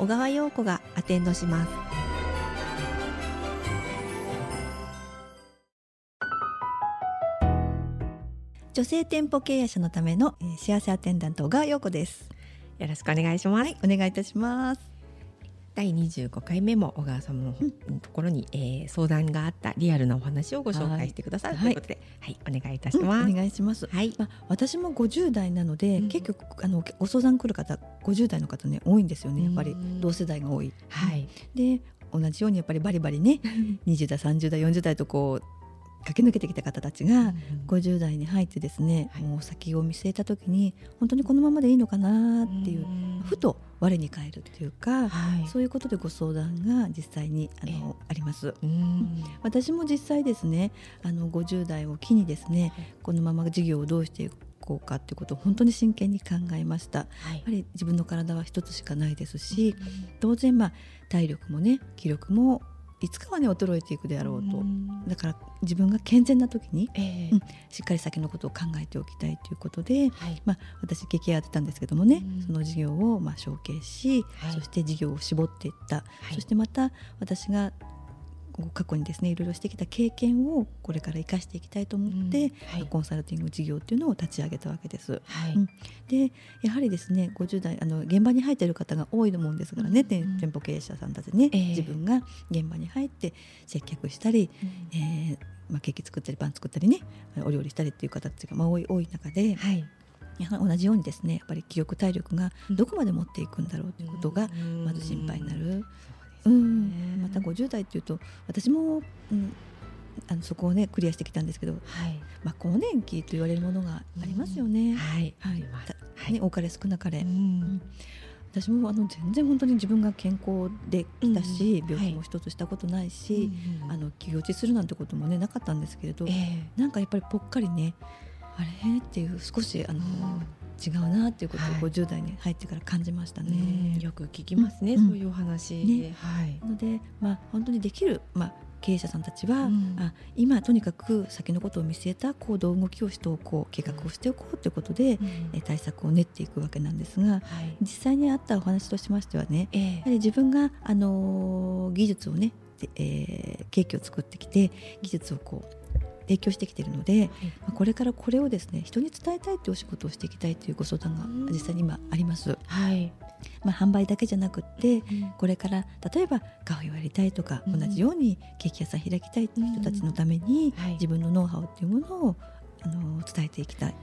小川陽子がアテンドします。女性店舗経営者のための、えー幸せアテンダント小川陽子です。よろしくお願いします、お願いいたします第25回目も小川様のところに、えー相談があったリアルなお話をご紹介してくださるはい。ということで、はい、お願いいたします。お願いします。はい、まあ、私も50代なので、うん。結局あのご相談来る方50代の方ね多いんですよねやっぱり。うん同世代が多い。はい、で同じようにやっぱりバリバリね 20代30代40代とこう駆け抜けてきた方たちが50代に入ってですね、はい。もう先を見据えた時に本当にこのままでいいのかなっていう、ふと我に返るっていうか、はい、そういうことでご相談が実際にあえのあります。うん。私も実際ですねあの50代を機にですねこのまま事業をどうしていこうかっていうことを本当に真剣に考えました。やはい。はり自分の体は一つしかないですし当然まあ体力もね気力もいつかはね衰えていくであろうと。ん。だから自分が健全な時にえーうんしっかり先のことを考えておきたいということで、はい、まあ、私劇屋やってたんですけどもね、うん。その事業をまあ承継し、はい。そして事業を絞っていった、はい。そしてまた私が過去にですねいろいろしてきた経験をこれから生かしていきたいと思って、うんはい。コンサルティング事業っていうのを立ち上げたわけです。はい、うん。でやはりですね50代あの現場に入っている方が多いと思うんですからね、うん店店舗経営者さんたちね、ええ。自分が現場に入って接客したり、えーまあ、ケーキ作ったりパン作ったりねお料理したりっていう方たちがまあ多い多い中で、はい、やはり同じようにですねやっぱり気力体力がどこまで持っていくんだろうということがうん。まず心配になる。そうん、また50代っていうと私も、うん、あのそこをねクリアしてきたんですけど、はい、まあ、更年期と言われるものがありますよね。はい、はい。はい。ね多かれ少なかれ、うん。私もあの全然本当に自分が健康できたし、うん。病気も一つしたことないし、うんあの気落ちするなんてこともねなかったんですけれど、えーなんかやっぱりぽっかりねあれ？っていう少しあの、違うなっていうことをはい。50代に入ってから感じましたね。うんよく聞きますね、うん。そういうお話、ね。はい、なので、まあ、本当にできる、まあ、経営者さんたちは、うん。あ今とにかく先のことを見据えた行動動きをしておこう計画をしておこうということで、え対策を練っていくわけなんですがはい、実際にあったお話としましてはねえーやはり自分が、あのー技術をね、でえーケーキを作ってきて技術をこう提供してきているので、まあこれからこれをですね人に伝えたいというお仕事をしていきたいというご相談がうん。実際に今あります。はい、まあ、販売だけじゃなくってこれから例えばカフェをやりたいとか、うん。同じようにケーキ屋さん開きたいっていう人たちのために、はい。自分のノウハウっていうものをあの伝えていきたい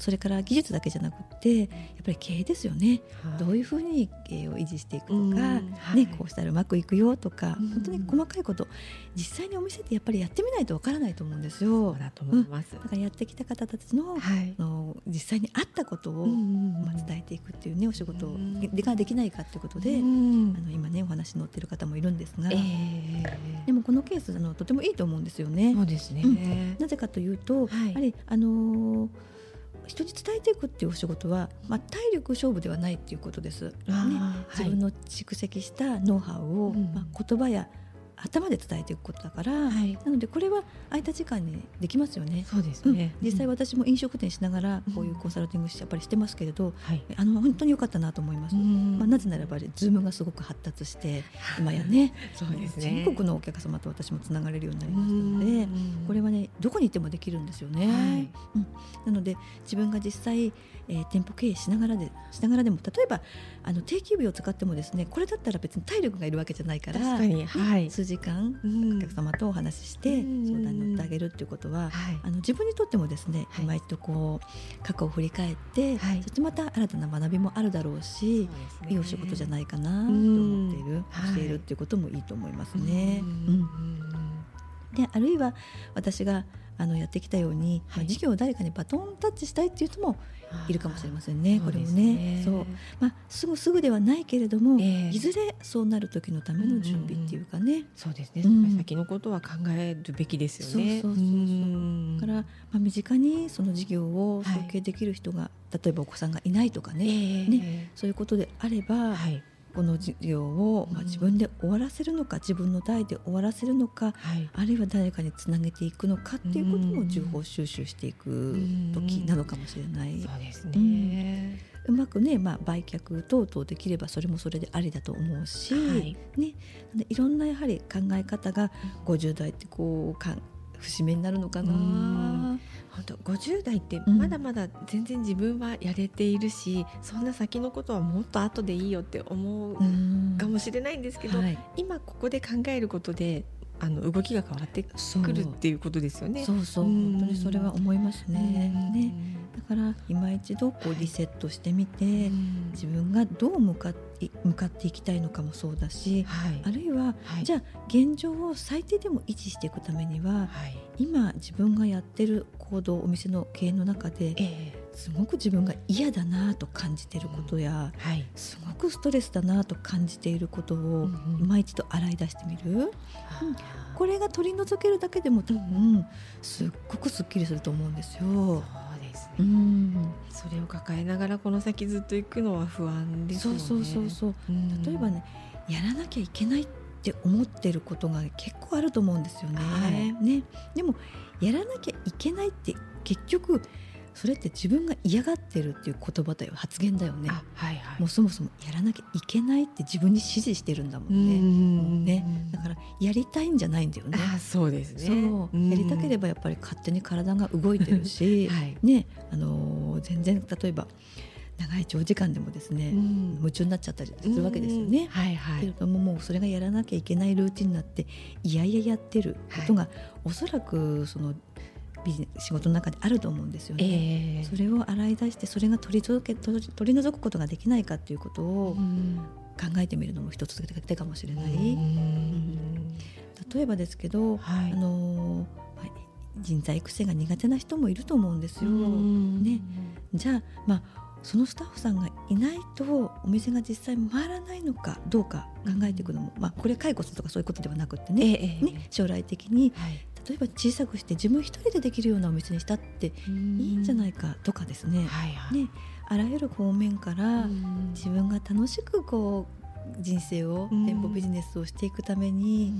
それから技術だけじゃなくってやっぱり経営ですよね、どういうふうに経営を維持していくとか、うんはい。ね、こうしたらうまくいくよとか、うん。本当に細かいこと実際にお店ってやっぱりやってみないとわからないと思うんですそよう。だと思います、だからやってきた方たちの,、の実際にあったことを、まあ、伝えていくっていうねお仕事ができないかっていうことで、うん。あの今ねお話に載ってる方もいるんですが、えーでもこのケースあのとてもいいと思うんですよね。そうですね、うん。なぜかというと、はい。やはりあのー人に伝えていくっていうお仕事は、まあ、体力勝負ではないっていうことです。ね、自分の蓄積したノウハウを、うん。まあ、言葉や頭で伝えていくことだから、はい。なのでこれは空いた時間にできますよね。そうですね、うん。実際私も飲食店しながらうん。こういうコンサルティングやっぱりしてますけれど、はい、あの本当に良かったなと思います。まあ、なぜならばズームがすごく発達して今やねそうですね。全国のお客様と私もつながれるようになりましたのでこれはねどこに行ってもできるんですよね。はい。うん、なので自分が実際、えー店舗経営しながらでしながらでも例えばあの定休日を使ってもですねこれだったら別に体力がいるわけじゃないから確かに。はい。数時間うん。お客様とお話ししてうん。相談に乗ってあげるっていうことは、はい。あの自分にとってもですね、はい。今一度こう過去を振り返って、はい。そしてまた新たな学びもあるだろうし、いいお仕事じゃないかなとうん思っている、はい。教えるっていうこともいいと思いますね。であるいは私があのやってきたように、はい。まあ事業を誰かにバトンタッチしたいっていう人もいるかもしれませんね。これもね。ねそう。まあ、すぐすぐではないけれども、ええ。いずれそうなる時のための準備っていうかね、そうですね、うん。先のことは考えるべきですよね。そうそうそうから、ら、まあ、身近にその事業をはい。承継できる人が、例えばお子さんがいないとかね、ええ。ね。そういうことであれば、はいこの事業を、まあ、うん。自分で終わらせるのか自分の代で終わらせるのかはい。あるいは誰かにつなげていくのかっていうことうん。も情報収集していく時なのかもしれない。そうですね。うまくね、まあ、売却等々できればそれもそれでありだと思うし、はい。ね、でいろんなやはり考え方が50代ってこうか節目になるのかな。うん。本当50代ってうん。まだまだ全然自分はやれているし、そんな先のことはもっと後でいいよって思ううん。かもしれないんですけど、はい、今ここで考えることであの動きが変わってくるっていうことですよね。そう。そうう。ん。本当にそれは思いますね。うん。ね。だから今一度こうリセットしてみて、うん。自分がどう向かって向かっていきたいのかもそうだし、はい。あるいは、はい。じゃあ現状を最低でも維持していくためにははい。今自分がやってる行動お店の経営の中でええ。すごく自分が嫌だなと感じていることや、はい。すごくストレスだなと感じていることをうんうん今一度洗い出してみる、あー。これが取り除けるだけでも多う分すっごくすっきりすると思うんですよ。ですね、うん。それを抱えながらこの先ずっと行くのは不安ですよね。そうそうそうそう。うん。例えばねやらなきゃいけないって思ってることが結構あると思うんですよね。はい。ね。でもやらなきゃいけないって結局それって自分が嫌がってるっていう言葉だよ発言だよね。あはいはいもうそもそもやらなきゃいけないって自分に指示してるんだもうんね。んねだからやりたいんじゃないんだよね。あそうですね。そうやりたければやっぱり勝手に体が動いてるし、はいねあのー全然例えば長い長時間でもですね、うん夢中になっちゃったりするわけですよね。はいはいけれ。どももうそれがやらなきゃいけないルーティンになっていやいややってることが、おそらくそのビジネ仕事の中であると思うんですよね。ええ。それを洗い出してそれが取り除け取り除くことができないかっていうことをうん考えてみるのも一つ手かもしれない。うん。例えばですけど、はい。あの人材育成が苦手な人もいると思うんですよ。うん。ね。じゃあ、まあ、そのスタッフさんがいないとお店が実際回らないのかどうか考えていくのも、まあ、これ解雇するとかそういうことではなくってえね,、えええ。ね。将来的にはい例えば小さくして自分一人でできるようなお店にしたっていいんじゃないかとかですね,、はいはい。ね。あらゆる方面からうん。自分が楽しくこう人生を、うん。店舗ビジネスをしていくために、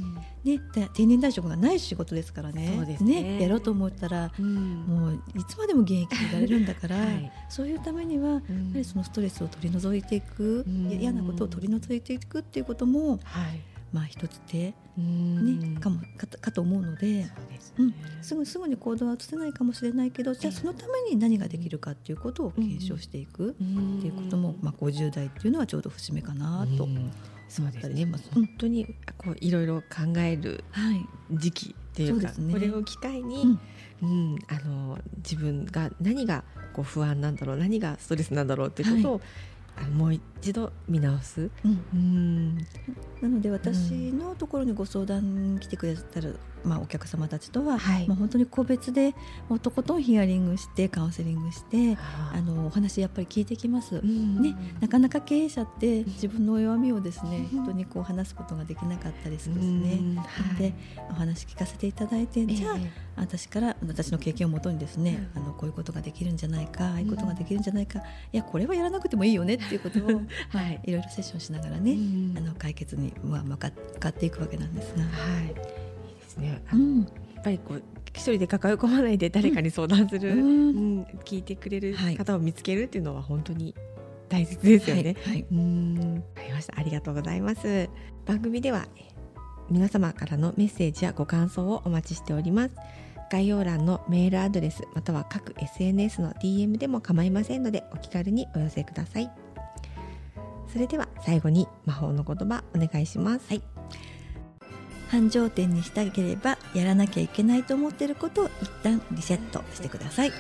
ね、で定年退職がない仕事ですからね。そうですね。やろうと思ったらうん。もういつまでも現役でいられるんだから、はい。そういうためにはやっぱりそのストレスを取り除いていく、嫌なことを取り除いていくっていうことも、はい。まあ、一つ手、ねねかもかとかと思うので、そうんね。すぐすぐに行動は移せないかもしれないけどじゃあそのために何ができるかっていうことを検証していくっっていうことも、まあ、50代っていうのはちょうど節目かなと。うん。そうですね。まあうん。本当にこういろいろ考えるはい。時期っていうか、そうですね。これを機会に、うん。うん、あの自分が何がこう不安なんだろう、何がストレスなんだろうっていうことを、あのもう一度見直す？うんうん、なので私のところにご相談来てくださる、まあ、お客様たちとは、はい。まあ、本当に個別でもうとことんヒアリングしてカウンセリングしてああのお話やっぱり聞いてきます。うんね、なかなか経営者って自分の弱みをですねうん人にこう話すことができなかったりするんうんですね。はい。でお話聞かせていただいて、じゃあえ私から私の経験をもとにですね、あのこういうことができるんじゃないかああいうことができるんじゃないか、いやこれはやらなくてもいいよねっていうことを、まあはい。いろいろセッションしながらえね、うんあの解決にまあ向かっていくわけなんですが。はいですね。うんやっぱりこう一人で抱え込まないで誰かに相談する、うんうん聞いてくれるはい方を見つけるっていうのは本当に大切ですよね。はいはいうん、わかりました。ありがとうございます。番組ではえー皆様からのメッセージやご感想をお待ちしております。概要欄のメールアドレスまたは各 SNS の DM でも構いませんのでお気軽にお寄せください。それでは最後に魔法の言葉お願いします。はい。繁盛店にしたければやらなきゃいけないと思っていることを一旦リセットしてください。